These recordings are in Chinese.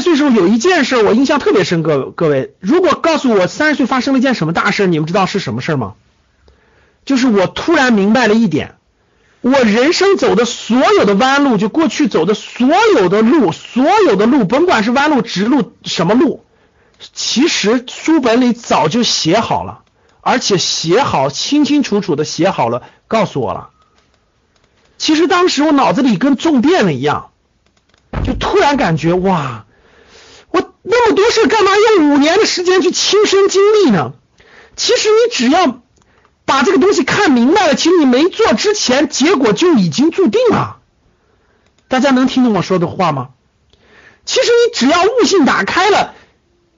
岁时候有一件事我印象特别深，各各位，如果告诉我三十岁发生了一件什么大事，你们知道是什么事吗？就是我突然明白了一点，我人生走的所有的弯路，就过去走的所有的路，所有的路，甭管是弯路、直路，什么路，其实书本里早就写好了，而且写好清清楚楚的写好了，告诉我了。其实当时我脑子里跟中电了一样，就突然感觉哇。那么多事干嘛用五年的时间去亲身经历呢？其实你只要把这个东西看明白了，其实你没做之前，结果就已经注定了。大家能听懂我说的话吗？其实你只要悟性打开了，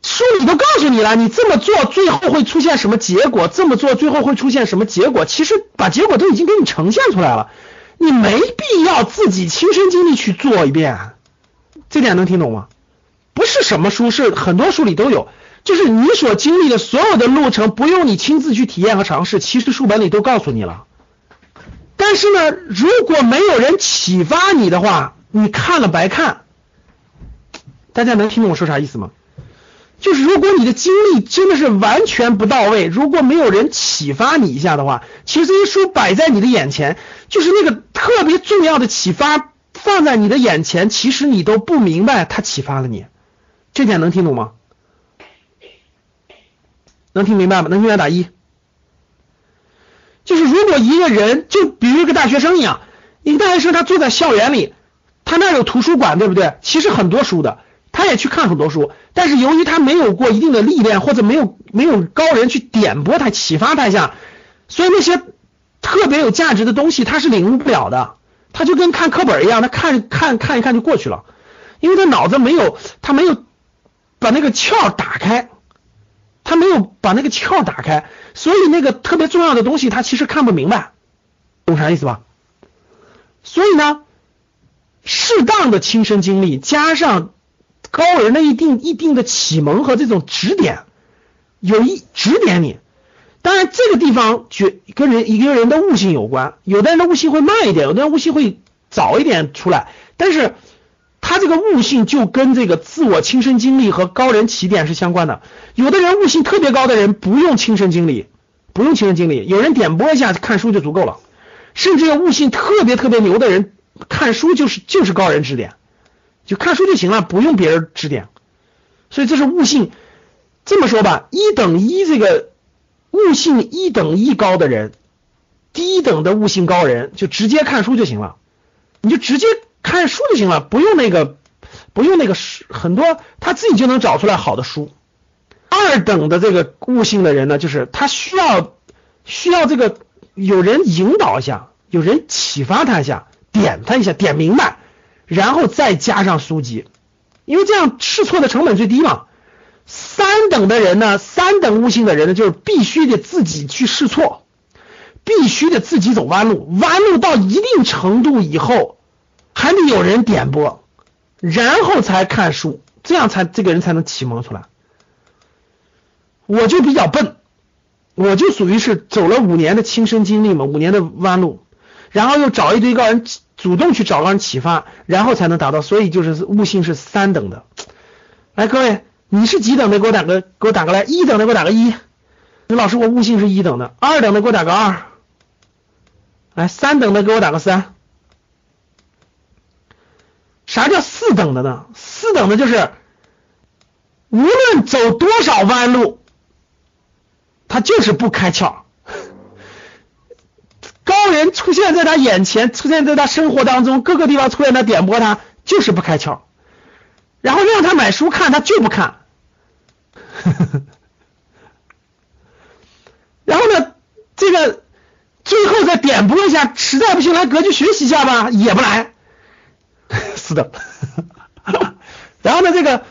书里都告诉你了，你这么做最后会出现什么结果，这么做最后会出现什么结果，其实把结果都已经给你呈现出来了，你没必要自己亲身经历去做一遍。这点能听懂吗？是什么书，是很多书里都有。就是你所经历的所有的路程，不用你亲自去体验和尝试，其实书本里都告诉你了。但是呢，如果没有人启发你的话，你看了白看。大家能听懂我说啥意思吗？就是如果你的经历真的是完全不到位，如果没有人启发你一下的话，其实这些书摆在你的眼前，就是那个特别重要的启发放在你的眼前，其实你都不明白它启发了你。这点能听懂吗？能听明白吗？能听明白打一。就是如果一个人，就比如一个大学生一样，一个大学生他坐在校园里，他那有图书馆，对不对？其实很多书的，他也去看很多书，但是由于他没有过一定的历练，或者没有没有高人去点拨他、启发他一下，所以那些特别有价值的东西他是领悟不了的。他就跟看课本一样，他看看看一看就过去了，因为他脑子没有，他没有。把那个窍打开，他没有把那个窍打开，所以那个特别重要的东西他其实看不明白，懂啥意思吧？所以呢，适当的亲身经历加上高人的一定一定的启蒙和这种指点，有一指点你。当然这个地方觉跟人一个人的悟性有关，有的人的悟性会慢一点，有的人悟性会早一点出来，但是。他这个悟性就跟这个自我亲身经历和高人起点是相关的。有的人悟性特别高的人不用亲身经历，不用亲身经历，有人点拨一下看书就足够了。甚至有悟性特别特别牛的人，看书就是就是高人指点，就看书就行了，不用别人指点。所以这是悟性。这么说吧，一等一这个悟性一等一高的人，低等的悟性高人就直接看书就行了，你就直接。看书就行了，不用那个，不用那个书，很多他自己就能找出来好的书。二等的这个悟性的人呢，就是他需要需要这个有人引导一下，有人启发他一下，点他一下，点明白，然后再加上书籍，因为这样试错的成本最低嘛。三等的人呢，三等悟性的人呢，就是必须得自己去试错，必须得自己走弯路，弯路到一定程度以后。还得有人点拨，然后才看书，这样才这个人才能启蒙出来。我就比较笨，我就属于是走了五年的亲身经历嘛，五年的弯路，然后又找一堆高人，主动去找高人启发，然后才能达到。所以就是悟性是三等的。来，各位，你是几等的？给我打个，给我打个来。一等的给我打个一。刘老师，我悟性是一等的。二等的给我打个二。来，三等的给我打个三。啥叫四等的呢？四等的就是无论走多少弯路，他就是不开窍。高人出现在他眼前，出现在他生活当中各个地方出现他点拨他，就是不开窍。然后让他买书看，他就不看。然后呢，这个最后再点拨一下，实在不行来格局学习一下吧，也不来。是的，然后呢，这个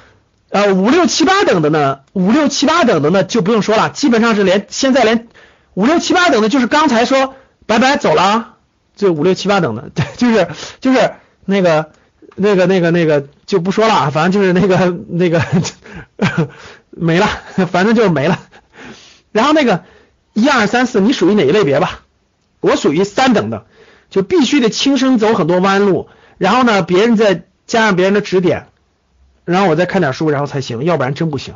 呃，五六七八等的呢，五六七八等的呢就不用说了，基本上是连现在连五六七八等的，就是刚才说拜拜走了啊，就五六七八等的，对 就是就是那个那个那个那个就不说了，反正就是那个 那个 没了，反正就是没了。然后那个一二三四，你属于哪一类别吧？我属于三等的，就必须得亲身走很多弯路，然后呢，别人再加上别人的指点。然后我再看点书，然后才行，要不然真不行。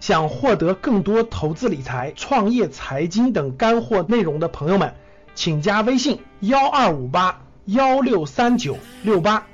想获得更多投资理财、创业、财经等干货内容的朋友们，请加微信幺二五八幺六三九六八。